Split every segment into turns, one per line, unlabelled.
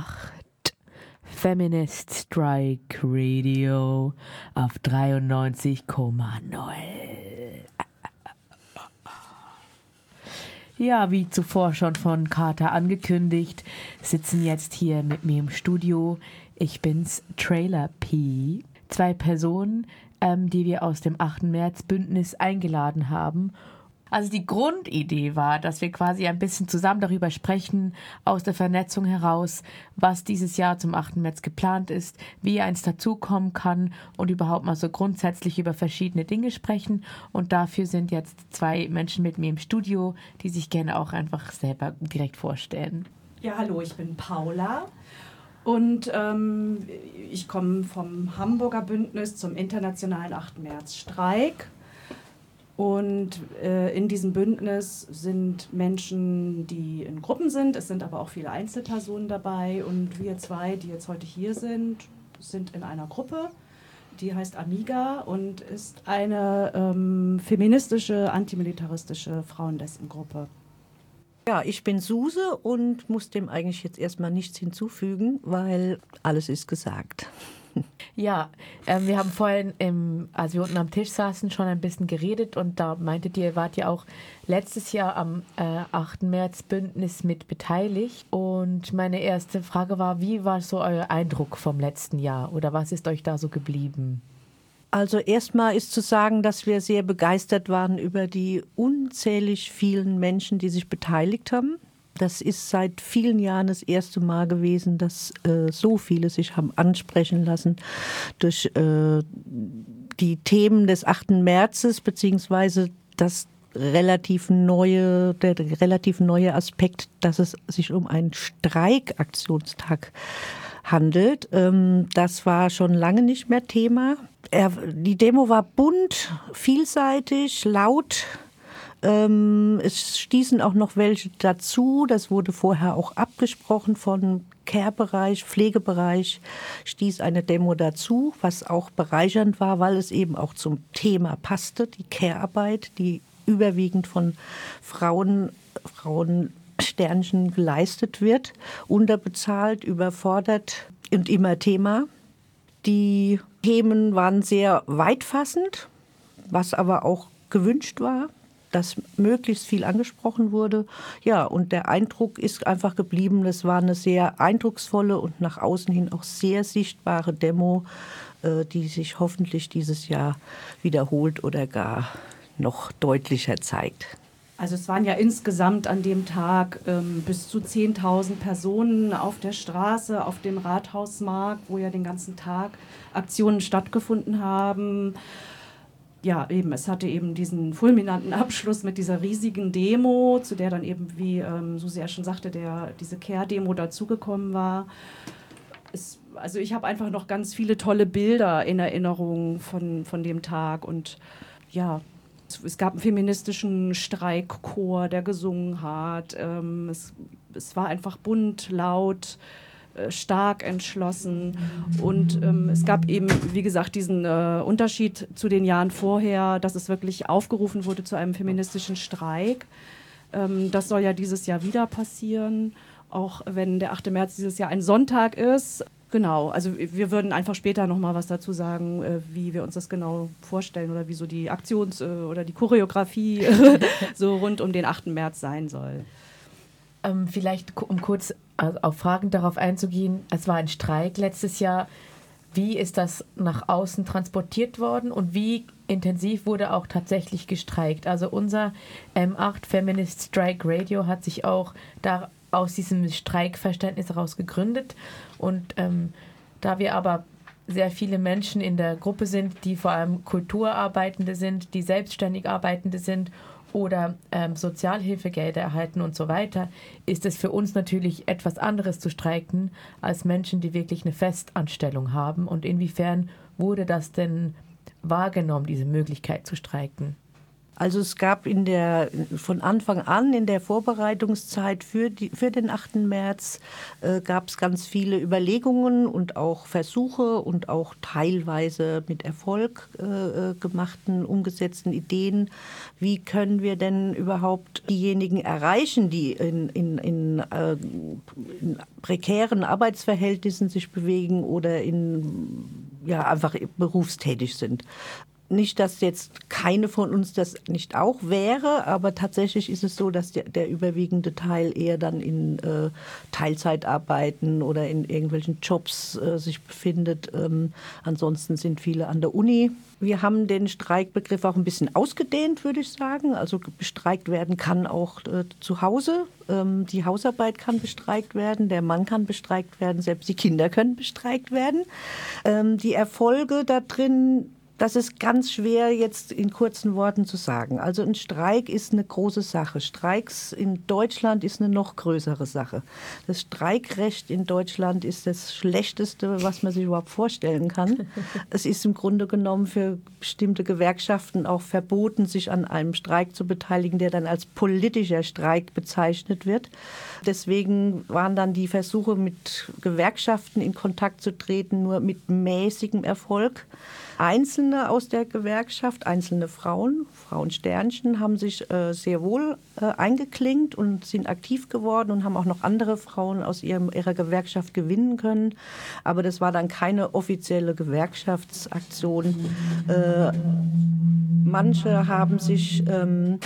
8 Feminist Strike Radio auf 93,0. Ja, wie zuvor schon von Carter angekündigt, sitzen jetzt hier mit mir im Studio. Ich bin's, Trailer P. Zwei Personen, ähm, die wir aus dem 8. März Bündnis eingeladen haben also die Grundidee war, dass wir quasi ein bisschen zusammen darüber sprechen, aus der Vernetzung heraus, was dieses Jahr zum 8. März geplant ist, wie eins dazukommen kann und überhaupt mal so grundsätzlich über verschiedene Dinge sprechen. Und dafür sind jetzt zwei Menschen mit mir im Studio, die sich gerne auch einfach selber direkt vorstellen.
Ja, hallo, ich bin Paula. Und ähm, ich komme vom Hamburger Bündnis zum internationalen 8. März Streik und äh, in diesem Bündnis sind Menschen, die in Gruppen sind. Es sind aber auch viele Einzelpersonen dabei. Und wir zwei, die jetzt heute hier sind, sind in einer Gruppe. Die heißt Amiga und ist eine ähm, feministische, antimilitaristische Frauenlesbengruppe.
Ja, ich bin Suse und muss dem eigentlich jetzt erstmal nichts hinzufügen, weil alles ist gesagt.
Ja, ähm, wir haben vorhin, im, als wir unten am Tisch saßen, schon ein bisschen geredet und da meintet ihr, ihr wart ja auch letztes Jahr am äh, 8. März Bündnis mit beteiligt. Und meine erste Frage war, wie war so euer Eindruck vom letzten Jahr oder was ist euch da so geblieben?
Also erstmal ist zu sagen, dass wir sehr begeistert waren über die unzählig vielen Menschen, die sich beteiligt haben. Das ist seit vielen Jahren das erste Mal gewesen, dass äh, so viele sich haben ansprechen lassen durch äh, die Themen des 8. Märzes, beziehungsweise das relativ neue, der relativ neue Aspekt, dass es sich um einen Streikaktionstag handelt. Ähm, das war schon lange nicht mehr Thema. die Demo war bunt, vielseitig, laut, ähm, es stießen auch noch welche dazu. Das wurde vorher auch abgesprochen von Care-Bereich, Pflegebereich stieß eine Demo dazu, was auch bereichernd war, weil es eben auch zum Thema passte, die Care-Arbeit, die überwiegend von Frauen, Frauen Sternchen geleistet wird, unterbezahlt, überfordert und immer Thema. Die Themen waren sehr weitfassend, was aber auch gewünscht war dass möglichst viel angesprochen wurde. Ja, und der Eindruck ist einfach geblieben, das war eine sehr eindrucksvolle und nach außen hin auch sehr sichtbare Demo, äh, die sich hoffentlich dieses Jahr wiederholt oder gar noch deutlicher zeigt.
Also es waren ja insgesamt an dem Tag ähm, bis zu 10.000 Personen auf der Straße, auf dem Rathausmarkt, wo ja den ganzen Tag Aktionen stattgefunden haben ja, eben, es hatte eben diesen fulminanten Abschluss mit dieser riesigen Demo, zu der dann eben, wie ähm, Susi ja schon sagte, der, diese Care-Demo dazugekommen war. Es, also ich habe einfach noch ganz viele tolle Bilder in Erinnerung von, von dem Tag und ja, es, es gab einen feministischen Streikchor, der gesungen hat. Ähm, es, es war einfach bunt, laut. Äh, stark entschlossen. Und ähm, es gab eben, wie gesagt, diesen äh, Unterschied zu den Jahren vorher, dass es wirklich aufgerufen wurde zu einem feministischen Streik. Ähm, das soll ja dieses Jahr wieder passieren, auch wenn der 8. März dieses Jahr ein Sonntag ist. Genau, also wir würden einfach später nochmal was dazu sagen, äh, wie wir uns das genau vorstellen oder wie so die Aktions- äh, oder die Choreografie so rund um den 8. März sein soll.
Ähm, vielleicht um kurz äh, auf Fragen darauf einzugehen. Es war ein Streik letztes Jahr. Wie ist das nach außen transportiert worden und wie intensiv wurde auch tatsächlich gestreikt? Also unser M8 Feminist Strike Radio hat sich auch da aus diesem Streikverständnis heraus gegründet. Und ähm, da wir aber sehr viele Menschen in der Gruppe sind, die vor allem Kulturarbeitende sind, die selbstständig Arbeitende sind oder ähm, Sozialhilfegelder erhalten und so weiter, ist es für uns natürlich etwas anderes zu streiken als Menschen, die wirklich eine Festanstellung haben. Und inwiefern wurde das denn wahrgenommen, diese Möglichkeit zu streiken?
Also es gab in der, von Anfang an in der Vorbereitungszeit für, die, für den 8. März äh, gab es ganz viele Überlegungen und auch Versuche und auch teilweise mit Erfolg äh, äh, gemachten, umgesetzten Ideen. Wie können wir denn überhaupt diejenigen erreichen, die in, in, in, äh, in prekären Arbeitsverhältnissen sich bewegen oder in ja, einfach berufstätig sind nicht, dass jetzt keine von uns das nicht auch wäre, aber tatsächlich ist es so, dass der, der überwiegende Teil eher dann in äh, Teilzeitarbeiten oder in irgendwelchen Jobs äh, sich befindet. Ähm, ansonsten sind viele an der Uni. Wir haben den Streikbegriff auch ein bisschen ausgedehnt, würde ich sagen. Also bestreikt werden kann auch äh, zu Hause. Ähm, die Hausarbeit kann bestreikt werden, der Mann kann bestreikt werden, selbst die Kinder können bestreikt werden. Ähm, die Erfolge da drin das ist ganz schwer jetzt in kurzen Worten zu sagen. Also ein Streik ist eine große Sache. Streiks in Deutschland ist eine noch größere Sache. Das Streikrecht in Deutschland ist das Schlechteste, was man sich überhaupt vorstellen kann. es ist im Grunde genommen für bestimmte Gewerkschaften auch verboten, sich an einem Streik zu beteiligen, der dann als politischer Streik bezeichnet wird. Deswegen waren dann die Versuche, mit Gewerkschaften in Kontakt zu treten, nur mit mäßigem Erfolg. Einzelne aus der Gewerkschaft, einzelne Frauen, Frauensternchen, haben sich äh, sehr wohl äh, eingeklinkt und sind aktiv geworden und haben auch noch andere Frauen aus ihrem, ihrer Gewerkschaft gewinnen können. Aber das war dann keine offizielle Gewerkschaftsaktion. Äh, manche haben sich ähm,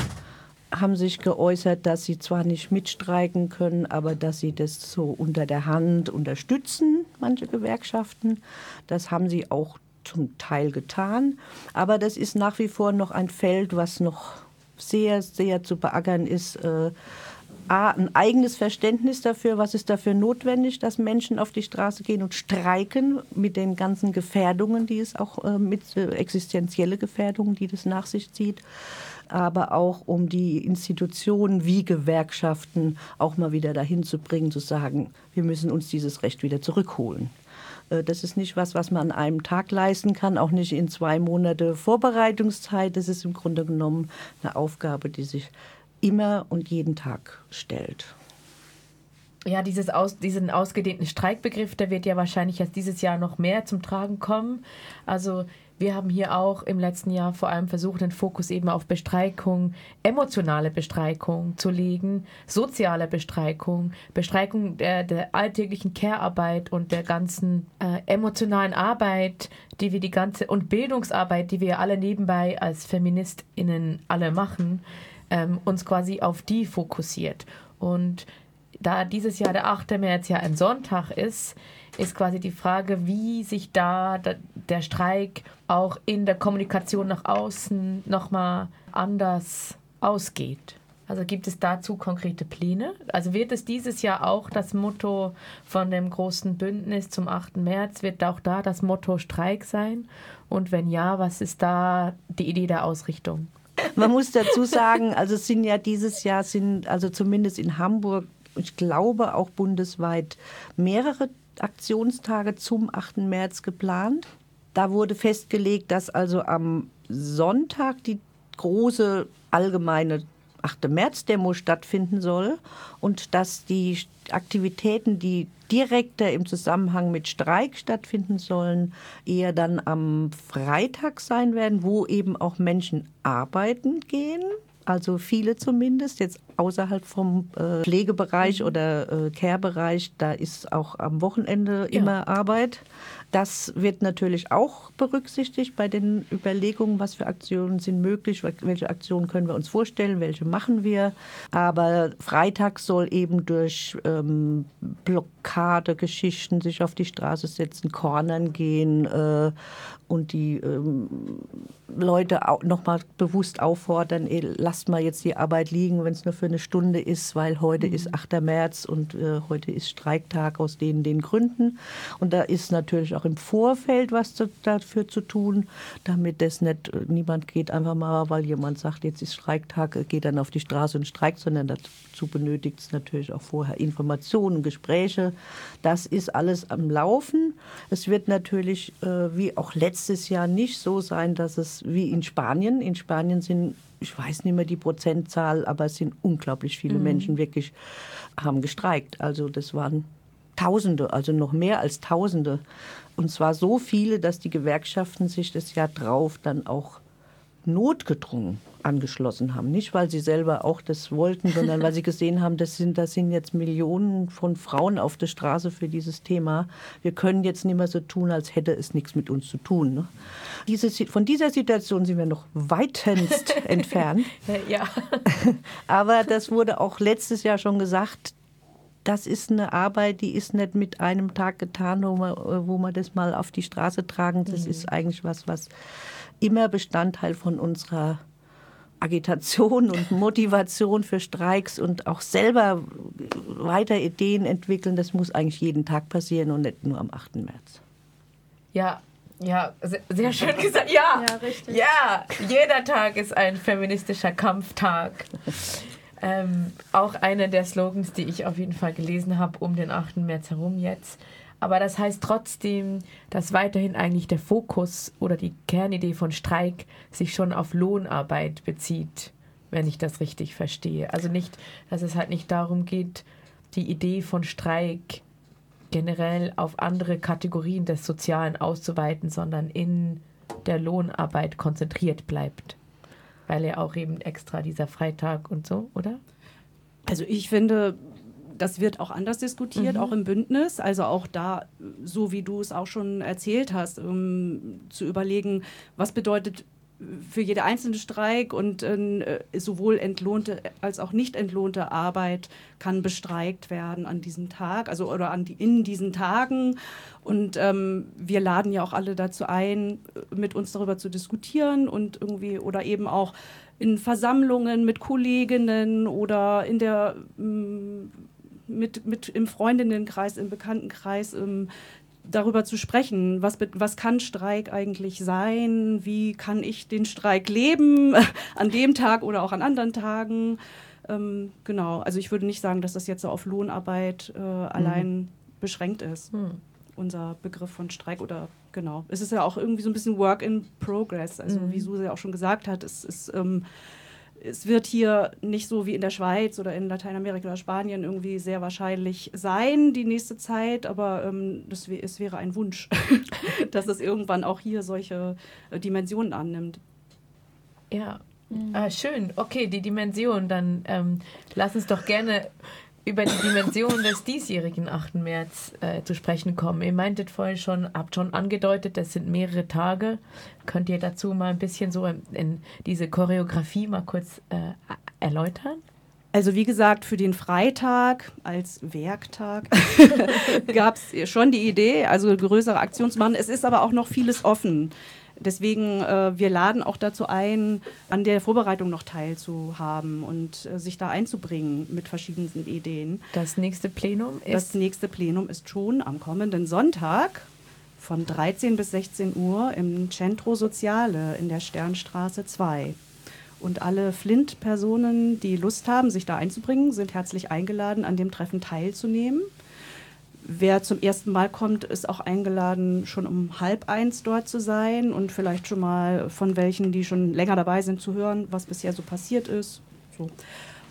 haben sich geäußert, dass sie zwar nicht mitstreiken können, aber dass sie das so unter der Hand unterstützen, manche Gewerkschaften. Das haben sie auch zum Teil getan. Aber das ist nach wie vor noch ein Feld, was noch sehr, sehr zu beackern ist. Äh, A, ein eigenes Verständnis dafür, was ist dafür notwendig, dass Menschen auf die Straße gehen und streiken mit den ganzen Gefährdungen, die es auch äh, mit äh, existenzielle Gefährdungen, die das nach sich zieht aber auch um die Institutionen wie Gewerkschaften auch mal wieder dahin zu bringen, zu sagen, wir müssen uns dieses Recht wieder zurückholen. Äh, das ist nicht was, was man an einem Tag leisten kann, auch nicht in zwei Monate Vorbereitungszeit. Das ist im Grunde genommen eine Aufgabe, die sich immer und jeden Tag stellt.
Ja, dieses aus, diesen ausgedehnten Streikbegriff, der wird ja wahrscheinlich erst dieses Jahr noch mehr zum Tragen kommen. Also wir haben hier auch im letzten Jahr vor allem versucht, den Fokus eben auf Bestreikung, emotionale Bestreikung zu legen, soziale Bestreikung, Bestreikung der, der alltäglichen Care-Arbeit und der ganzen äh, emotionalen Arbeit, die wir die ganze und Bildungsarbeit, die wir alle nebenbei als FeministInnen alle machen, ähm, uns quasi auf die fokussiert. Und da dieses Jahr der 8. März ja ein Sonntag ist, ist quasi die Frage, wie sich da der Streik auch in der Kommunikation nach außen nochmal anders ausgeht. Also gibt es dazu konkrete Pläne? Also wird es dieses Jahr auch das Motto von dem großen Bündnis zum 8. März, wird auch da das Motto Streik sein? Und wenn ja, was ist da die Idee der Ausrichtung?
Man muss dazu sagen, also sind ja dieses Jahr sind also zumindest in Hamburg, ich glaube auch bundesweit mehrere Aktionstage zum 8. März geplant. Da wurde festgelegt, dass also am Sonntag die große allgemeine 8. März-Demo stattfinden soll und dass die Aktivitäten, die direkter im Zusammenhang mit Streik stattfinden sollen, eher dann am Freitag sein werden, wo eben auch Menschen arbeiten gehen also viele zumindest, jetzt außerhalb vom äh, Pflegebereich mhm. oder äh, Care-Bereich, da ist auch am Wochenende ja. immer Arbeit. Das wird natürlich auch berücksichtigt bei den Überlegungen, was für Aktionen sind möglich, welche Aktionen können wir uns vorstellen, welche machen wir. Aber Freitag soll eben durch ähm, Blockadegeschichten sich auf die Straße setzen, Cornern gehen äh, und die ähm, Leute nochmal bewusst auffordern, ey, lasst mal jetzt die Arbeit liegen, wenn es nur für eine Stunde ist, weil heute mhm. ist 8. März und äh, heute ist Streiktag aus den, den Gründen. Und da ist natürlich auch im Vorfeld was zu, dafür zu tun, damit das nicht, äh, niemand geht einfach mal, weil jemand sagt, jetzt ist Streiktag, äh, geht dann auf die Straße und streikt, sondern dazu benötigt es natürlich auch vorher Informationen, Gespräche. Das ist alles am Laufen. Es wird natürlich, äh, wie auch letztes Jahr, nicht so sein, dass es wie in Spanien, in Spanien sind ich weiß nicht mehr die Prozentzahl, aber es sind unglaublich viele mhm. Menschen wirklich haben gestreikt. Also das waren Tausende, also noch mehr als Tausende. Und zwar so viele, dass die Gewerkschaften sich das Jahr drauf dann auch notgedrungen angeschlossen haben. Nicht, weil sie selber auch das wollten, sondern weil sie gesehen haben, das sind, das sind jetzt Millionen von Frauen auf der Straße für dieses Thema. Wir können jetzt nicht mehr so tun, als hätte es nichts mit uns zu tun. Ne? Diese, von dieser Situation sind wir noch weitest entfernt.
Ja.
Aber das wurde auch letztes Jahr schon gesagt, das ist eine Arbeit, die ist nicht mit einem Tag getan, wo man, wo man das mal auf die Straße tragen. Das mhm. ist eigentlich was, was immer Bestandteil von unserer Agitation und Motivation für Streiks und auch selber weiter Ideen entwickeln, das muss eigentlich jeden Tag passieren und nicht nur am 8. März.
Ja, ja, sehr, schön gesagt. Ja, ja, richtig. ja, jeder Tag ist ein feministischer Kampftag. Ähm, auch einer der Slogans, die ich auf jeden Fall gelesen habe, um den 8. März herum jetzt. Aber das heißt trotzdem, dass weiterhin eigentlich der Fokus oder die Kernidee von Streik sich schon auf Lohnarbeit bezieht, wenn ich das richtig verstehe. Also nicht, dass es halt nicht darum geht, die Idee von Streik generell auf andere Kategorien des Sozialen auszuweiten, sondern in der Lohnarbeit konzentriert bleibt weil ja auch eben extra dieser Freitag und so, oder?
Also ich finde, das wird auch anders diskutiert, mhm. auch im Bündnis. Also auch da, so wie du es auch schon erzählt hast, um zu überlegen, was bedeutet für jede einzelne Streik und äh, sowohl entlohnte als auch nicht entlohnte Arbeit kann bestreikt werden an diesem Tag, also oder an die, in diesen Tagen. Und ähm, wir laden ja auch alle dazu ein, mit uns darüber zu diskutieren und irgendwie oder eben auch in Versammlungen mit Kolleginnen oder in der mm, mit, mit im Freundinnenkreis, im Bekanntenkreis ähm, darüber zu sprechen, was, was kann Streik eigentlich sein, wie kann ich den Streik leben, an dem Tag oder auch an anderen Tagen. Ähm, genau, also ich würde nicht sagen, dass das jetzt so auf Lohnarbeit äh, allein mhm. beschränkt ist, mhm. unser Begriff von Streik oder genau. Es ist ja auch irgendwie so ein bisschen Work in Progress, also mhm. wie Suse auch schon gesagt hat, es ist... Ähm, es wird hier nicht so wie in der Schweiz oder in Lateinamerika oder Spanien irgendwie sehr wahrscheinlich sein, die nächste Zeit, aber ähm, das, es wäre ein Wunsch, dass es irgendwann auch hier solche äh, Dimensionen annimmt.
Ja, mhm. ah, schön. Okay, die Dimension, dann ähm, lass uns doch gerne über die Dimension des diesjährigen 8. März äh, zu sprechen kommen. Ihr meintet vorhin schon, habt schon angedeutet, das sind mehrere Tage. Könnt ihr dazu mal ein bisschen so in, in diese Choreografie mal kurz äh, erläutern?
Also wie gesagt, für den Freitag als Werktag gab es schon die Idee, also größere Aktionen zu machen. Es ist aber auch noch vieles offen. Deswegen, äh, wir laden auch dazu ein, an der Vorbereitung noch teilzuhaben und äh, sich da einzubringen mit verschiedensten Ideen.
Das nächste Plenum
ist? Das nächste Plenum ist schon am kommenden Sonntag von 13 bis 16 Uhr im Centro Soziale in der Sternstraße 2. Und alle Flint-Personen, die Lust haben, sich da einzubringen, sind herzlich eingeladen, an dem Treffen teilzunehmen. Wer zum ersten Mal kommt, ist auch eingeladen, schon um halb eins dort zu sein und vielleicht schon mal von welchen, die schon länger dabei sind, zu hören, was bisher so passiert ist so.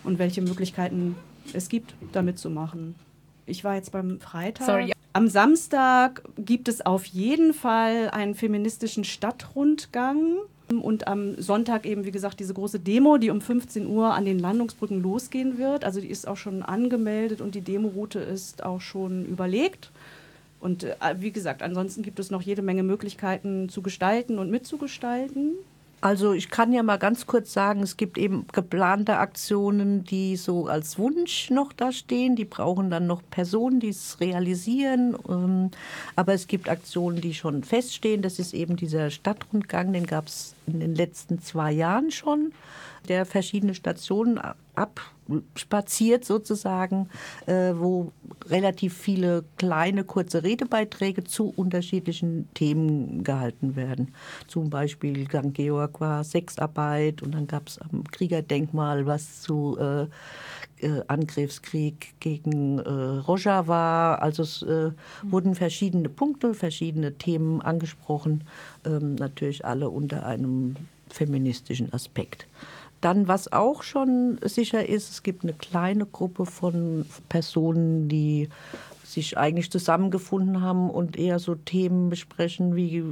und welche Möglichkeiten es gibt, da mitzumachen. Ich war jetzt beim Freitag. Sorry. Am Samstag gibt es auf jeden Fall einen feministischen Stadtrundgang und am Sonntag eben, wie gesagt, diese große Demo, die um 15 Uhr an den Landungsbrücken losgehen wird. Also die ist auch schon angemeldet und die Demoroute ist auch schon überlegt. Und äh, wie gesagt, ansonsten gibt es noch jede Menge Möglichkeiten zu gestalten und mitzugestalten.
Also ich kann ja mal ganz kurz sagen, es gibt eben geplante Aktionen, die so als Wunsch noch da stehen. Die brauchen dann noch Personen, die es realisieren. Ähm, aber es gibt Aktionen, die schon feststehen. Das ist eben dieser Stadtrundgang, den gab es in den letzten zwei Jahren schon, der verschiedene Stationen abspaziert sozusagen, äh, wo relativ viele kleine, kurze Redebeiträge zu unterschiedlichen Themen gehalten werden. Zum Beispiel St. Georg war Sexarbeit und dann gab es am Kriegerdenkmal was zu äh, äh, Angriffskrieg gegen äh, Rojava. Also es äh, wurden verschiedene Punkte, verschiedene Themen angesprochen, ähm, natürlich alle unter einem feministischen Aspekt. Dann, was auch schon sicher ist, es gibt eine kleine Gruppe von Personen, die sich eigentlich zusammengefunden haben und eher so Themen besprechen, wie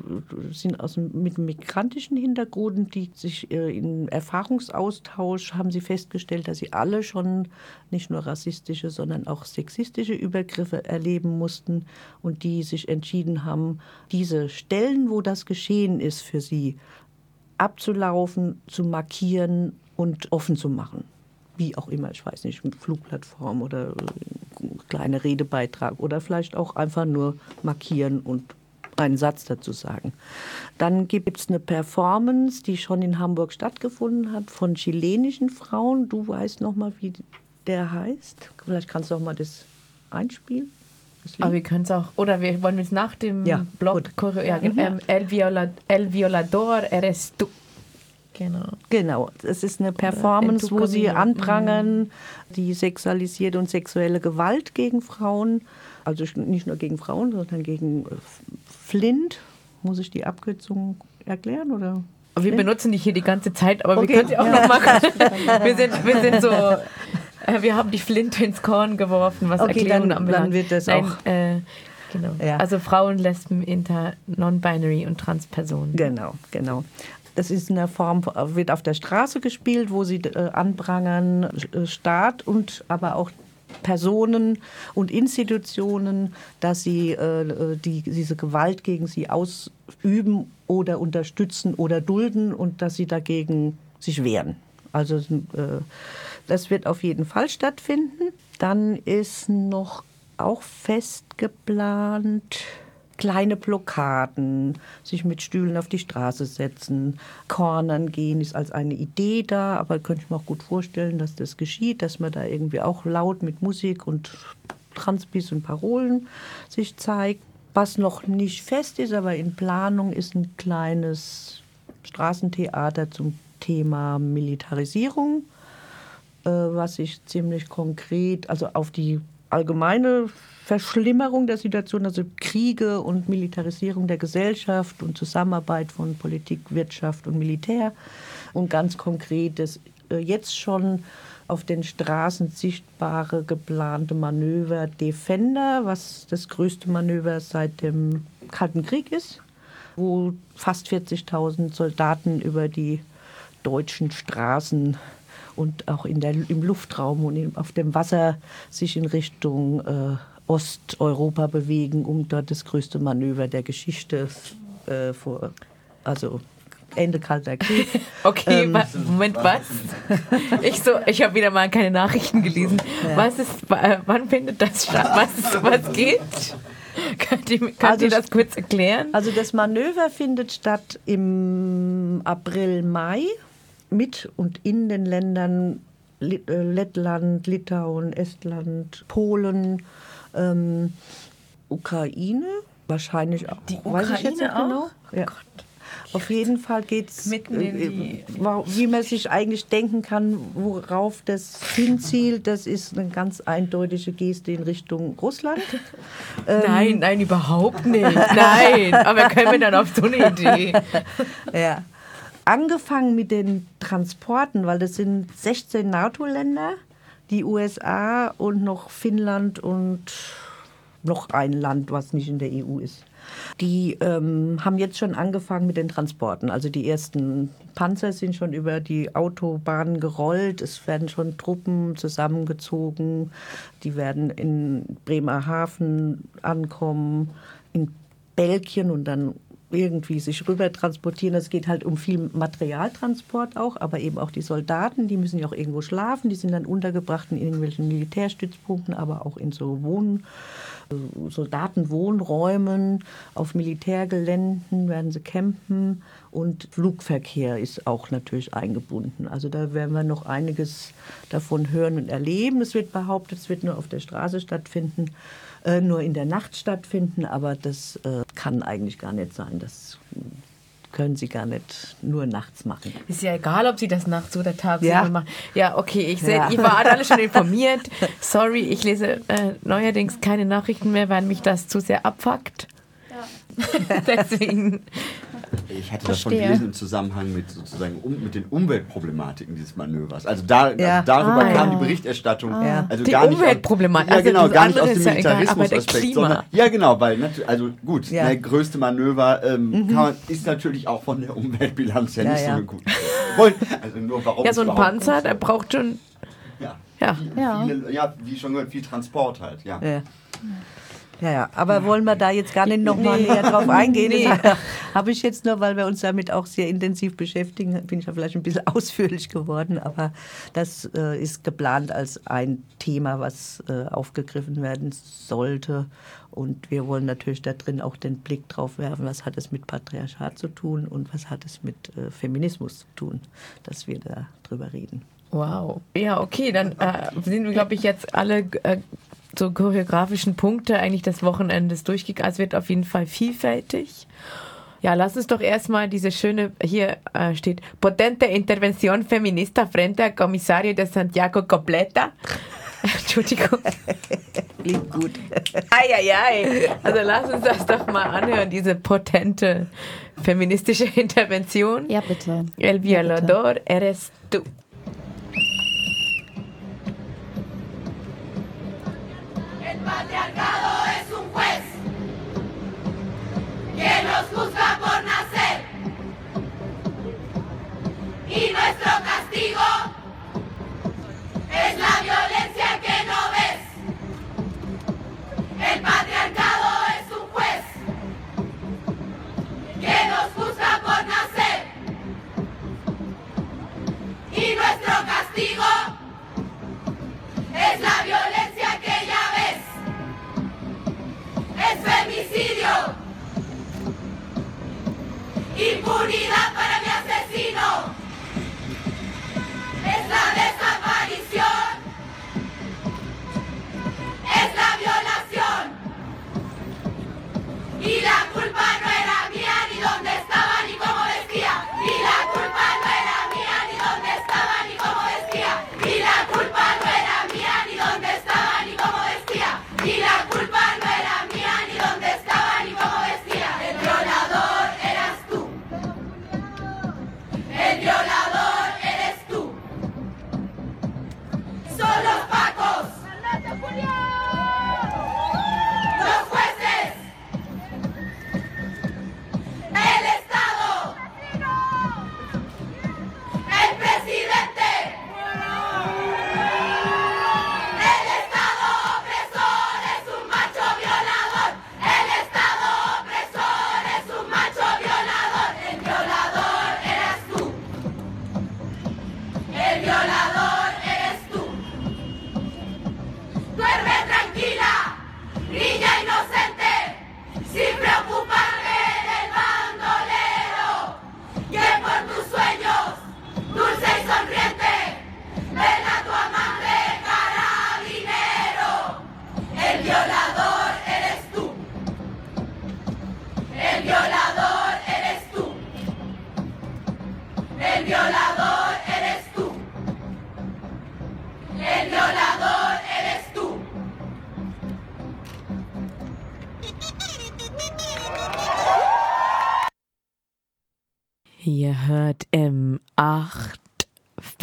sind aus mit migrantischen Hintergrund, die sich äh, im Erfahrungsaustausch haben sie festgestellt, dass sie alle schon nicht nur rassistische, sondern auch sexistische Übergriffe erleben mussten und die sich entschieden haben, diese Stellen, wo das geschehen ist für sie, abzulaufen, zu markieren und offen zu machen wie auch immer, ich weiß nicht, Flugplattform oder äh, kleiner Redebeitrag oder vielleicht auch einfach nur markieren und einen Satz dazu sagen. Dann gibt es eine Performance, die schon in Hamburg stattgefunden hat, von chilenischen Frauen. Du weißt noch mal, wie der heißt. Vielleicht kannst du auch mal das einspielen.
Aber wir können es auch, oder wir wollen es nach dem ja, Blog, ja, ähm, El, Viola, El Violador eres du.
Genau. Genau. Es ist eine Performance, wo sie anprangern mhm. die sexualisierte und sexuelle Gewalt gegen Frauen. Also nicht nur gegen Frauen, sondern gegen äh, Flint. Muss ich die Abkürzung erklären oder?
Wir benutzen die hier die ganze Zeit, aber okay. wir können sie auch ja. noch machen. wir, sind, wir sind so, äh, wir haben die Flinte ins Korn geworfen, was okay, Erklärungen dann, anbelangt.
Dann wird das Nein, auch. Äh,
genau. Ja. Also Frauen, Lesben, Inter, Non-Binary und Transpersonen.
Genau, genau. Das ist in der Form, wird auf der Straße gespielt, wo sie äh, anprangern, äh, Staat und aber auch Personen und Institutionen, dass sie äh, äh, die, diese Gewalt gegen sie ausüben oder unterstützen oder dulden und dass sie dagegen sich wehren. Also äh, das wird auf jeden Fall stattfinden. Dann ist noch auch fest geplant, kleine Blockaden, sich mit Stühlen auf die Straße setzen, Cornern gehen ist als eine Idee da, aber könnte ich mir auch gut vorstellen, dass das geschieht, dass man da irgendwie auch laut mit Musik und Transpis und Parolen sich zeigt. Was noch nicht fest ist, aber in Planung ist ein kleines Straßentheater zum Thema Militarisierung, was sich ziemlich konkret, also auf die allgemeine Verschlimmerung der Situation, also Kriege und Militarisierung der Gesellschaft und Zusammenarbeit von Politik, Wirtschaft und Militär. Und ganz konkret das äh, jetzt schon auf den Straßen sichtbare geplante Manöver Defender, was das größte Manöver seit dem Kalten Krieg ist, wo fast 40.000 Soldaten über die deutschen Straßen und auch in der, im Luftraum und auf dem Wasser sich in Richtung äh, Osteuropa bewegen, um dort das größte Manöver der Geschichte äh, vor, also Ende Kalter Krieg.
Okay, ähm, Moment, was? Ich so, ich habe wieder mal keine Nachrichten gelesen. Ja. Was ist, wann findet das statt? Was, ist, was geht? Könnt ihr, könnt also, ihr das kurz erklären?
Also das Manöver findet statt im April, Mai mit und in den Ländern äh, Lettland, Litauen, Estland, Polen, ähm, Ukraine, wahrscheinlich auch.
Die Ukraine weiß ich jetzt nicht genau.
Ja. Oh Auf jeden Fall geht es, äh, wie man sich eigentlich denken kann, worauf das hinzielt. Das ist eine ganz eindeutige Geste in Richtung Russland.
Ähm, nein, nein, überhaupt nicht. Nein, aber können wir dann auf so eine Idee?
ja. Angefangen mit den Transporten, weil das sind 16 NATO-Länder die USA und noch Finnland und noch ein Land, was nicht in der EU ist. Die ähm, haben jetzt schon angefangen mit den Transporten. Also die ersten Panzer sind schon über die Autobahnen gerollt. Es werden schon Truppen zusammengezogen. Die werden in Bremerhaven ankommen, in Belgien und dann irgendwie sich rüber transportieren. Es geht halt um viel Materialtransport auch, aber eben auch die Soldaten, die müssen ja auch irgendwo schlafen. Die sind dann untergebracht in irgendwelchen Militärstützpunkten, aber auch in so Wohn äh, Soldatenwohnräumen, auf Militärgeländen werden sie campen und Flugverkehr ist auch natürlich eingebunden. Also da werden wir noch einiges davon hören und erleben. Es wird behauptet, es wird nur auf der Straße stattfinden. Äh, nur in der Nacht stattfinden, aber das äh, kann eigentlich gar nicht sein. Das können sie gar nicht nur nachts machen.
Ist ja egal, ob sie das nachts oder tagsüber ja. machen. Ja, okay, ich sehe, ja. ich war alle schon informiert. Sorry, ich lese äh, neuerdings keine Nachrichten mehr, weil mich das zu sehr abfuckt. Ja. Deswegen.
Ich hatte davon gelesen im Zusammenhang mit sozusagen um, mit den Umweltproblematiken dieses Manövers. Also da, ja. also darüber ah, kam ja. die Berichterstattung. Ah. Also
die
gar
Umweltproblematik.
Ja, also genau, gar nicht aus dem Militarismus-Aspekt, sondern ja, genau, weil also gut, ja. der größte Manöver ähm, mhm. man, ist natürlich auch von der Umweltbilanz her nicht so eine gute.
Also nur warum ja, so ein Panzer, der braucht schon.
Ja. Ja. Viele, ja, wie schon gehört, viel Transport halt. Ja. ja.
Ja, ja, aber wollen wir da jetzt gar nicht nochmal nee. näher drauf eingehen? Nee. Habe ich jetzt nur, weil wir uns damit auch sehr intensiv beschäftigen, bin ich ja vielleicht ein bisschen ausführlich geworden, aber das äh, ist geplant als ein Thema, was äh, aufgegriffen werden sollte. Und wir wollen natürlich da drin auch den Blick drauf werfen, was hat es mit Patriarchat zu tun und was hat es mit äh, Feminismus zu tun, dass wir da drüber reden.
Wow. Ja, okay, dann äh, sind wir, glaube ich, jetzt alle äh, so choreografischen Punkte eigentlich des Wochenendes durchgegangen. Es wird auf jeden Fall vielfältig. Ja, lass uns doch erstmal diese schöne, hier äh, steht, potente Intervention feminista frente al Commissario de Santiago Completa. Entschuldigung.
Klingt gut.
Eieiei. Also lass uns das doch mal anhören, diese potente feministische Intervention.
Ja, bitte.
El violador ja, bitte. eres tú.
Patriarcado es un juez que nos juzga por nacer. Y nuestro castigo es la violencia que no ves. El patriarcado es un juez que nos juzga por nacer. Y nuestro castigo es la violencia es femicidio. Impunidad para mi asesino. Es la desaparición.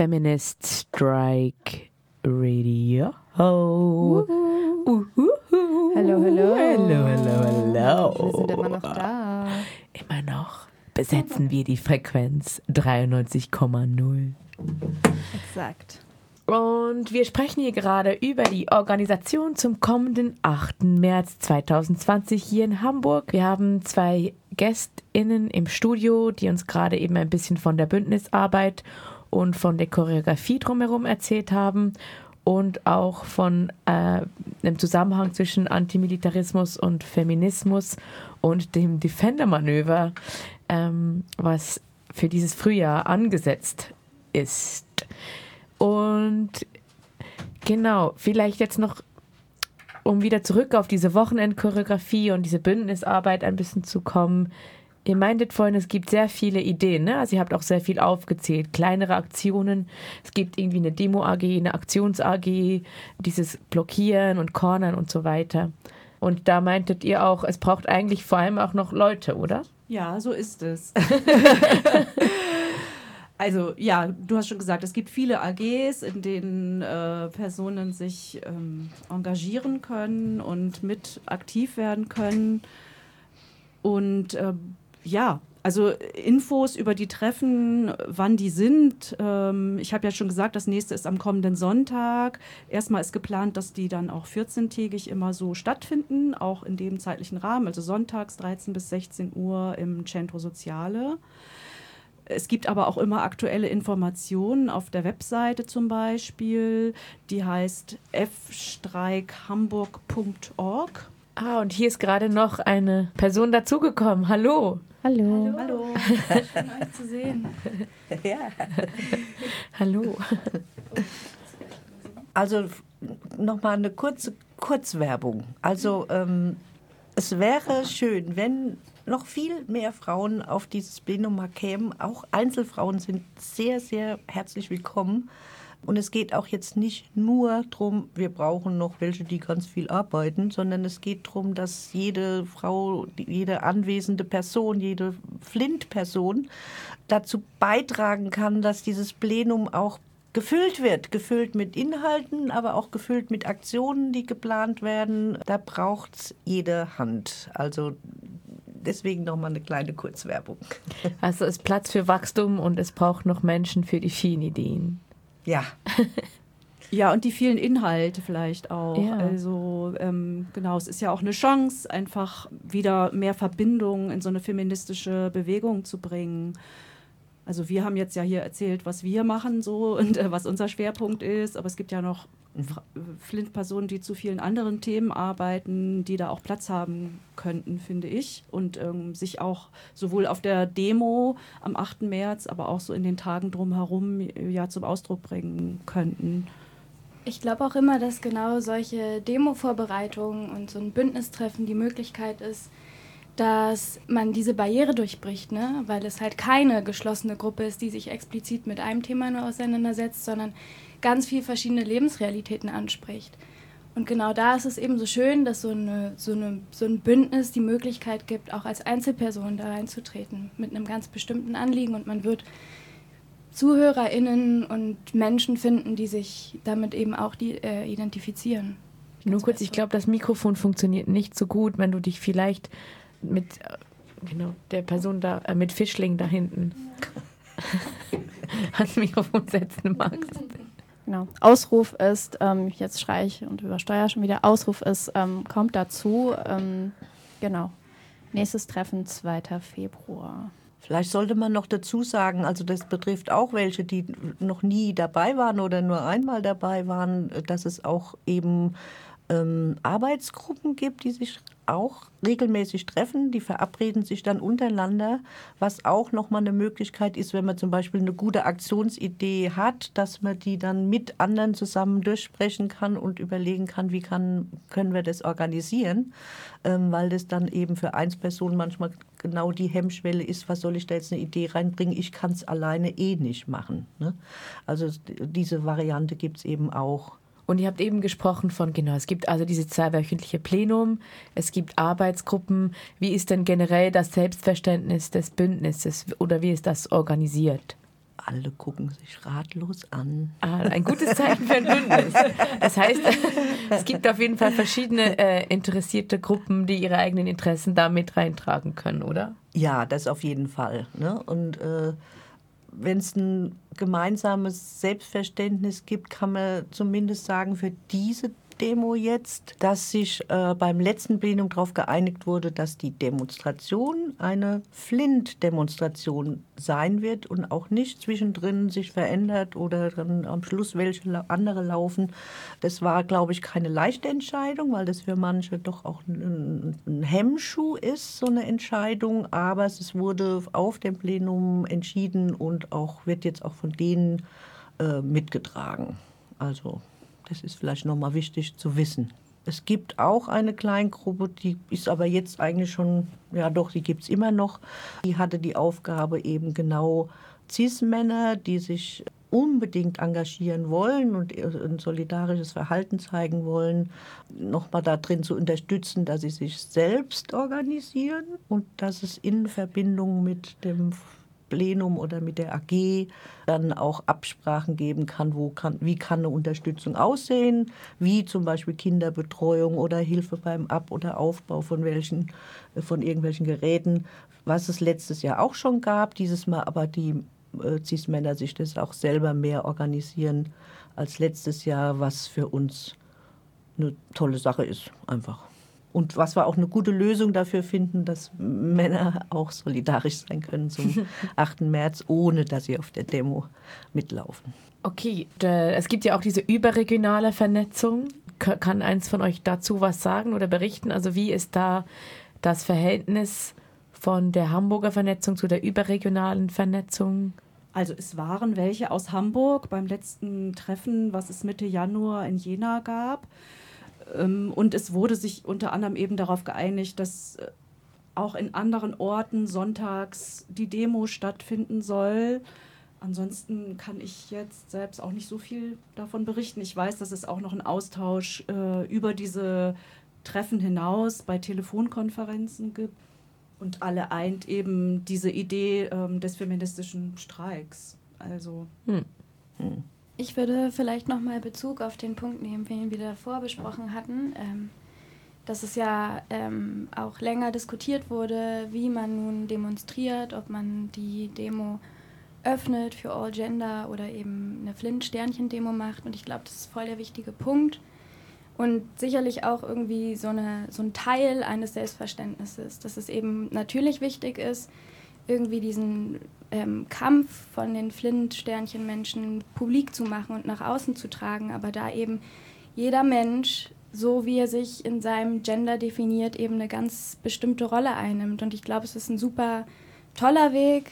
Feminist Strike Radio. Oh.
Uh, Hallo, hallo.
Hallo, hallo, hallo.
Wir sind immer noch da.
Immer noch besetzen wir die Frequenz 93,0.
Exakt.
Und wir sprechen hier gerade über die Organisation zum kommenden 8. März 2020 hier in Hamburg. Wir haben zwei GästInnen im Studio, die uns gerade eben ein bisschen von der Bündnisarbeit und von der Choreografie drumherum erzählt haben und auch von äh, dem Zusammenhang zwischen Antimilitarismus und Feminismus und dem Defender-Manöver, ähm, was für dieses Frühjahr angesetzt ist. Und genau, vielleicht jetzt noch, um wieder zurück auf diese Wochenendchoreografie und diese Bündnisarbeit ein bisschen zu kommen. Ihr meintet vorhin, es gibt sehr viele Ideen, ne? Also ihr habt auch sehr viel aufgezählt. Kleinere Aktionen. Es gibt irgendwie eine Demo-AG, eine Aktions-AG, dieses Blockieren und Cornern und so weiter. Und da meintet ihr auch, es braucht eigentlich vor allem auch noch Leute, oder?
Ja, so ist es. also ja, du hast schon gesagt, es gibt viele AGs, in denen äh, Personen sich ähm, engagieren können und mit aktiv werden können. Und äh, ja, also Infos über die Treffen, wann die sind. Ähm, ich habe ja schon gesagt, das nächste ist am kommenden Sonntag. Erstmal ist geplant, dass die dann auch 14-tägig immer so stattfinden, auch in dem zeitlichen Rahmen, also sonntags 13 bis 16 Uhr im Centro Soziale. Es gibt aber auch immer aktuelle Informationen auf der Webseite zum Beispiel. Die heißt fstreikhamburg.org.
Ah, und hier ist gerade noch eine Person dazugekommen. Hallo.
Hallo.
Hallo. Schön euch zu sehen.
Ja.
Hallo.
Also nochmal eine kurze Kurzwerbung. Also ähm, es wäre schön, wenn noch viel mehr Frauen auf dieses Plenum mal kämen. Auch Einzelfrauen sind sehr, sehr herzlich willkommen. Und es geht auch jetzt nicht nur darum, wir brauchen noch welche, die ganz viel arbeiten, sondern es geht darum, dass jede Frau, jede anwesende Person, jede Flint-Person dazu beitragen kann, dass dieses Plenum auch gefüllt wird. Gefüllt mit Inhalten, aber auch gefüllt mit Aktionen, die geplant werden. Da braucht es jede Hand. Also deswegen nochmal eine kleine Kurzwerbung.
Also es ist Platz für Wachstum und es braucht noch Menschen für die vielen Ideen.
Ja.
Ja, und die vielen Inhalte vielleicht auch.
Ja.
Also ähm, genau, es ist ja auch eine Chance, einfach wieder mehr Verbindung in so eine feministische Bewegung zu bringen. Also wir haben jetzt ja hier erzählt, was wir machen so und äh, was unser Schwerpunkt ist, aber es gibt ja noch Flint-Personen, die zu vielen anderen Themen arbeiten, die da auch Platz haben könnten, finde ich. Und ähm, sich auch sowohl auf der Demo am 8. März, aber auch so in den Tagen drumherum ja zum Ausdruck bringen könnten.
Ich glaube auch immer, dass genau solche Demo-Vorbereitungen und so ein Bündnistreffen die Möglichkeit ist, dass man diese Barriere durchbricht, ne? weil es halt keine geschlossene Gruppe ist, die sich explizit mit einem Thema nur auseinandersetzt, sondern ganz viele verschiedene Lebensrealitäten anspricht. Und genau da ist es eben so schön, dass so, eine, so, eine, so ein Bündnis die Möglichkeit gibt, auch als Einzelperson da reinzutreten, mit einem ganz bestimmten Anliegen. Und man wird ZuhörerInnen und Menschen finden, die sich damit eben auch die, äh, identifizieren.
Nur kurz, ich glaube, das Mikrofon funktioniert nicht so gut, wenn du dich vielleicht mit äh, genau, der Person da, äh, mit Fischling da hinten ans Mikrofon setzen magst.
Genau. Ausruf ist, ähm, jetzt schreie ich und übersteuere schon wieder, Ausruf ist, ähm, kommt dazu. Ähm, genau. Nächstes Treffen 2. Februar.
Vielleicht sollte man noch dazu sagen, also das betrifft auch welche, die noch nie dabei waren oder nur einmal dabei waren, dass es auch eben ähm, Arbeitsgruppen gibt, die sich auch regelmäßig treffen. Die verabreden sich dann untereinander, was auch nochmal eine Möglichkeit ist, wenn man zum Beispiel eine gute Aktionsidee hat, dass man die dann mit anderen zusammen durchsprechen kann und überlegen kann, wie kann, können wir das organisieren, ähm, weil das dann eben für Einzelpersonen manchmal genau die Hemmschwelle ist, was soll ich da jetzt eine Idee reinbringen, ich kann es alleine eh nicht machen. Ne? Also diese Variante gibt es eben auch.
Und ihr habt eben gesprochen von, genau, es gibt also diese zweiwöchentliche Plenum, es gibt Arbeitsgruppen. Wie ist denn generell das Selbstverständnis des Bündnisses oder wie ist das organisiert?
Alle gucken sich ratlos an.
Ah, ein gutes Zeichen für ein Bündnis. Das heißt, es gibt auf jeden Fall verschiedene äh, interessierte Gruppen, die ihre eigenen Interessen da mit reintragen können, oder?
Ja, das auf jeden Fall. Ne? Und äh, wenn es ein gemeinsames Selbstverständnis gibt, kann man zumindest sagen, für diese Demo jetzt, dass sich äh, beim letzten Plenum darauf geeinigt wurde, dass die Demonstration eine Flint-Demonstration sein wird und auch nicht zwischendrin sich verändert oder dann am Schluss welche andere laufen. Das war, glaube ich, keine leichte Entscheidung, weil das für manche doch auch ein, ein Hemmschuh ist, so eine Entscheidung. Aber es wurde auf dem Plenum entschieden und auch wird jetzt auch von denen äh, mitgetragen. Also das ist vielleicht nochmal wichtig zu wissen. Es gibt auch eine Kleingruppe, die ist aber jetzt eigentlich schon, ja doch, die gibt es immer noch. Die hatte die Aufgabe eben genau CIS-Männer, die sich unbedingt engagieren wollen und ein solidarisches Verhalten zeigen wollen, nochmal darin zu unterstützen, dass sie sich selbst organisieren und dass es in Verbindung mit dem Plenum oder mit der AG dann auch Absprachen geben kann, wo kann, wie kann eine Unterstützung aussehen, wie zum Beispiel Kinderbetreuung oder Hilfe beim Ab- oder Aufbau von welchen, von irgendwelchen Geräten, was es letztes Jahr auch schon gab, dieses Mal aber die äh, CIS-Männer sich das auch selber mehr organisieren als letztes Jahr, was für uns eine tolle Sache ist, einfach. Und was wir auch eine gute Lösung dafür finden, dass Männer auch solidarisch sein können zum 8. März, ohne dass sie auf der Demo mitlaufen.
Okay, es gibt ja auch diese überregionale Vernetzung. Kann eins von euch dazu was sagen oder berichten? Also wie ist da das Verhältnis von der Hamburger Vernetzung zu der überregionalen Vernetzung?
Also es waren welche aus Hamburg beim letzten Treffen, was es Mitte Januar in Jena gab. Ähm, und es wurde sich unter anderem eben darauf geeinigt, dass äh, auch in anderen Orten sonntags die Demo stattfinden soll. Ansonsten kann ich jetzt selbst auch nicht so viel davon berichten. Ich weiß, dass es auch noch einen Austausch äh, über diese Treffen hinaus bei Telefonkonferenzen gibt. Und alle eint eben diese Idee ähm, des feministischen Streiks. Also. Hm.
Hm. Ich würde vielleicht nochmal Bezug auf den Punkt nehmen, den wir davor besprochen hatten, ähm, dass es ja ähm, auch länger diskutiert wurde, wie man nun demonstriert, ob man die Demo öffnet für All Gender oder eben eine Flint-Sternchen-Demo macht. Und ich glaube, das ist voll der wichtige Punkt. Und sicherlich auch irgendwie so, eine, so ein Teil eines Selbstverständnisses, dass es eben natürlich wichtig ist, irgendwie diesen ähm, Kampf von den Flint-Sternchen-Menschen publik zu machen und nach außen zu tragen, aber da eben jeder Mensch, so wie er sich in seinem Gender definiert, eben eine ganz bestimmte Rolle einnimmt. Und ich glaube, es ist ein super toller Weg,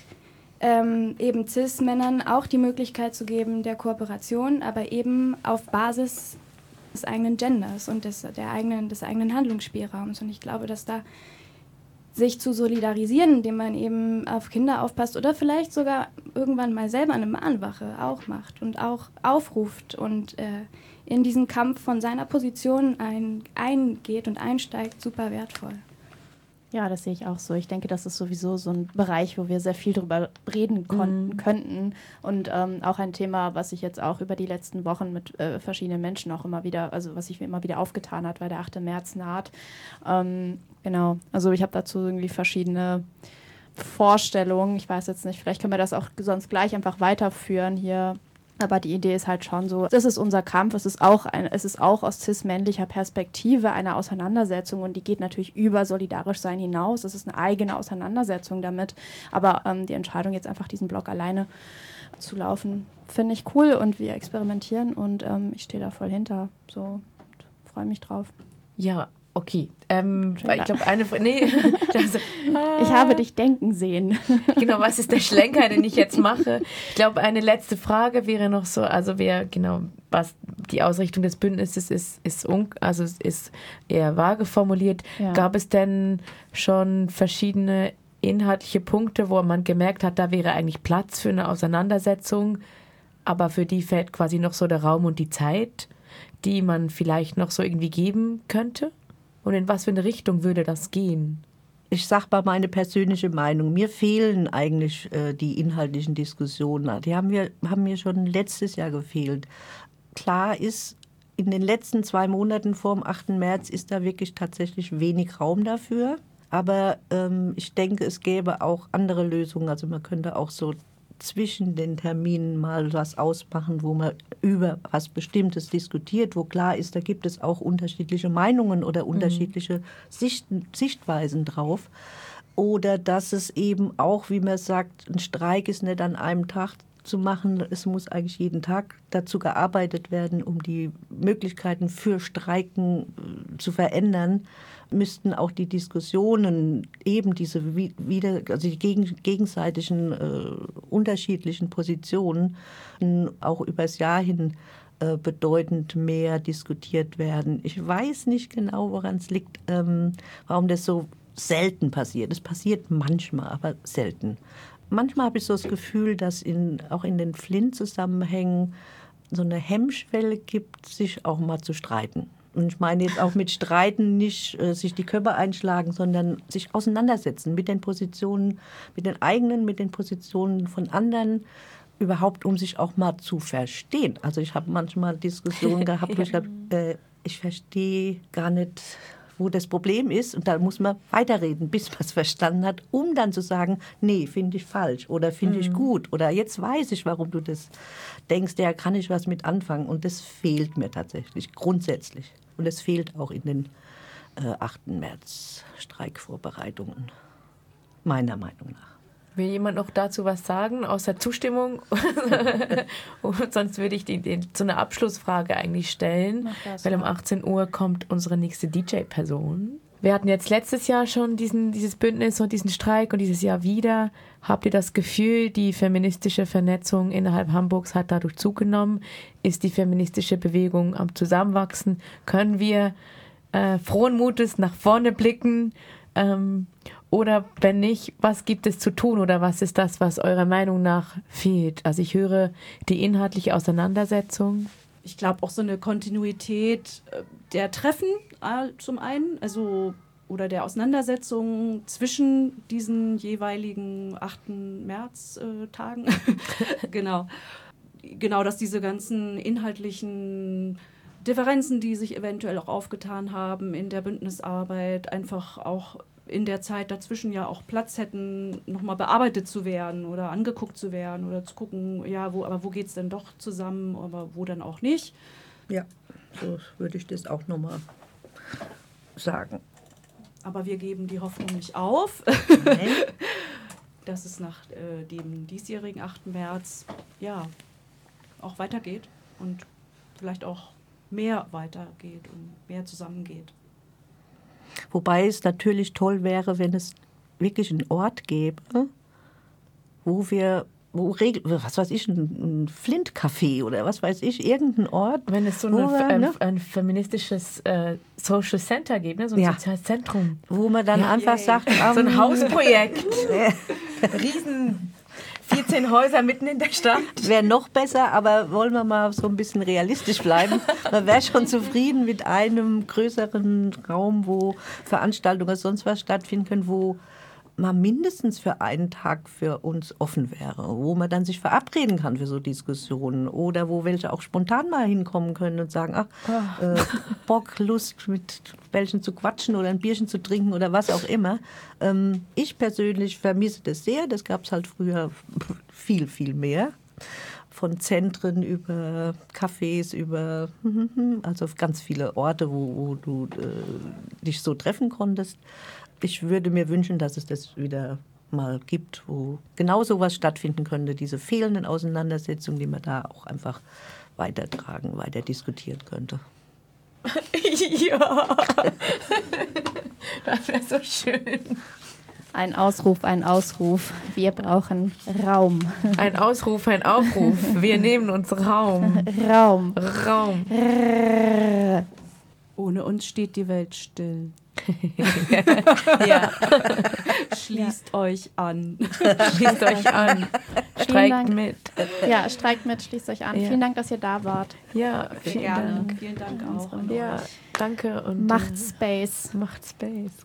ähm, eben CIS-Männern auch die Möglichkeit zu geben der Kooperation, aber eben auf Basis des eigenen Genders und des, der eigenen, des eigenen Handlungsspielraums. Und ich glaube, dass da sich zu solidarisieren, indem man eben auf Kinder aufpasst oder vielleicht sogar irgendwann mal selber eine Mahnwache auch macht und auch aufruft und äh, in diesen Kampf von seiner Position ein, eingeht und einsteigt, super wertvoll.
Ja, das sehe ich auch so. Ich denke, das ist sowieso so ein Bereich, wo wir sehr viel drüber reden konnten, mhm. könnten. Und ähm, auch ein Thema, was ich jetzt auch über die letzten Wochen mit äh, verschiedenen Menschen auch immer wieder, also was sich mir immer wieder aufgetan hat, weil der 8. März naht. Ähm, genau, also ich habe dazu irgendwie verschiedene Vorstellungen. Ich weiß jetzt nicht, vielleicht können wir das auch sonst gleich einfach weiterführen hier aber die Idee ist halt schon so, das ist unser Kampf, es ist auch, ein, es ist auch aus cis-männlicher Perspektive eine Auseinandersetzung und die geht natürlich über solidarisch sein hinaus. Es ist eine eigene Auseinandersetzung damit. Aber ähm, die Entscheidung, jetzt einfach diesen Blog alleine zu laufen, finde ich cool und wir experimentieren und ähm, ich stehe da voll hinter. So, freue mich drauf.
Ja, Okay. Ähm, ich glaube, eine. Nee,
also, ah. ich habe dich denken sehen.
genau, was ist der Schlenker, den ich jetzt mache? Ich glaube, eine letzte Frage wäre noch so: Also, wer, genau, was die Ausrichtung des Bündnisses ist, ist, un, also ist eher vage formuliert. Ja. Gab es denn schon verschiedene inhaltliche Punkte, wo man gemerkt hat, da wäre eigentlich Platz für eine Auseinandersetzung, aber für die fällt quasi noch so der Raum und die Zeit, die man vielleicht noch so irgendwie geben könnte? Und in was für eine Richtung würde das gehen?
Ich sage mal meine persönliche Meinung. Mir fehlen eigentlich äh, die inhaltlichen Diskussionen. Die haben mir, haben mir schon letztes Jahr gefehlt. Klar ist, in den letzten zwei Monaten vor dem 8. März ist da wirklich tatsächlich wenig Raum dafür. Aber ähm, ich denke, es gäbe auch andere Lösungen. Also man könnte auch so zwischen den Terminen mal was ausmachen, wo man über was Bestimmtes diskutiert, wo klar ist, da gibt es auch unterschiedliche Meinungen oder mhm. unterschiedliche Sichten, Sichtweisen drauf. Oder dass es eben auch, wie man sagt, ein Streik ist nicht an einem Tag zu machen. Es muss eigentlich jeden Tag dazu gearbeitet werden, um die Möglichkeiten für Streiken äh, zu verändern müssten auch die Diskussionen eben diese wieder, also die gegen, gegenseitigen äh, unterschiedlichen Positionen auch übers Jahr hin äh, bedeutend mehr diskutiert werden. Ich weiß nicht genau, woran es liegt, ähm, warum das so selten passiert. Es passiert manchmal, aber selten. manchmal habe ich so das Gefühl, dass in, auch in den Flint-Zusammenhängen so eine Hemmschwelle gibt, sich auch mal zu streiten. Und ich meine jetzt auch mit Streiten nicht äh, sich die Köpfe einschlagen, sondern sich auseinandersetzen mit den Positionen, mit den eigenen, mit den Positionen von anderen, überhaupt um sich auch mal zu verstehen. Also ich habe manchmal Diskussionen gehabt, wo ich habe, äh, ich verstehe gar nicht, wo das Problem ist. Und da muss man weiterreden, bis man es verstanden hat, um dann zu sagen, nee, finde ich falsch oder finde mhm. ich gut oder jetzt weiß ich, warum du das denkst, ja, kann ich was mit anfangen. Und das fehlt mir tatsächlich grundsätzlich. Und es fehlt auch in den äh, 8. März Streikvorbereitungen, meiner Meinung nach.
Will jemand noch dazu was sagen, außer Zustimmung? sonst würde ich die, die, so eine Abschlussfrage eigentlich stellen, weil um 18 Uhr kommt unsere nächste DJ-Person. Wir hatten jetzt letztes Jahr schon diesen, dieses Bündnis und diesen Streik und dieses Jahr wieder. Habt ihr das Gefühl, die feministische Vernetzung innerhalb Hamburgs hat dadurch zugenommen? Ist die feministische Bewegung am Zusammenwachsen? Können wir äh, frohen Mutes nach vorne blicken? Ähm, oder wenn nicht, was gibt es zu tun oder was ist das, was eurer Meinung nach fehlt? Also ich höre die inhaltliche Auseinandersetzung.
Ich glaube auch so eine Kontinuität äh, der Treffen zum einen, also oder der Auseinandersetzung zwischen diesen jeweiligen 8. März-Tagen. Äh, genau. Genau, dass diese ganzen inhaltlichen Differenzen, die sich eventuell auch aufgetan haben in der Bündnisarbeit, einfach auch in der Zeit dazwischen ja auch Platz hätten, nochmal bearbeitet zu werden oder angeguckt zu werden oder zu gucken, ja, wo, aber wo geht es denn doch zusammen, aber wo dann auch nicht.
Ja, so würde ich das auch nochmal sagen.
Aber wir geben die Hoffnung nicht auf, dass es nach äh, dem diesjährigen 8. März ja auch weitergeht und vielleicht auch mehr weitergeht und mehr zusammengeht.
Wobei es natürlich toll wäre, wenn es wirklich einen Ort gäbe, wo wir was weiß ich, ein, Flint-Café oder was weiß ich, irgendein Ort.
Wenn es so eine, ein, ne? ein, feministisches äh, Social Center gibt, ne? so ein ja. soziales Zentrum.
Wo man dann ja, einfach yeah. sagt,
um, so ein Hausprojekt. Riesen 14 Häuser mitten in der Stadt.
Wäre noch besser, aber wollen wir mal so ein bisschen realistisch bleiben. Man wäre schon zufrieden mit einem größeren Raum, wo Veranstaltungen oder sonst was stattfinden können, wo mal mindestens für einen Tag für uns offen wäre, wo man dann sich verabreden kann für so Diskussionen oder wo welche auch spontan mal hinkommen können und sagen, ach, ah. äh, Bock, Lust, mit welchen zu quatschen oder ein Bierchen zu trinken oder was auch immer. Ähm, ich persönlich vermisse das sehr. Das gab es halt früher viel, viel mehr. Von Zentren über Cafés, über also ganz viele Orte, wo, wo du äh, dich so treffen konntest ich würde mir wünschen, dass es das wieder mal gibt, wo genau sowas stattfinden könnte, diese fehlenden Auseinandersetzungen, die man da auch einfach weitertragen, weiter diskutieren könnte.
ja, das wäre so schön.
Ein Ausruf, ein Ausruf. Wir brauchen Raum.
Ein Ausruf, ein Aufruf. Wir nehmen uns Raum.
Raum.
Raum.
Ohne uns steht die Welt still.
ja.
Schließt ja. euch an.
Schließt euch an. Streikt mit.
Ja, streikt mit, schließt euch an. Ja. Vielen Dank, dass ihr da wart.
Ja, vielen
Gerne.
Dank.
Vielen Dank auch.
Ja, danke und
macht Space.
Macht Space.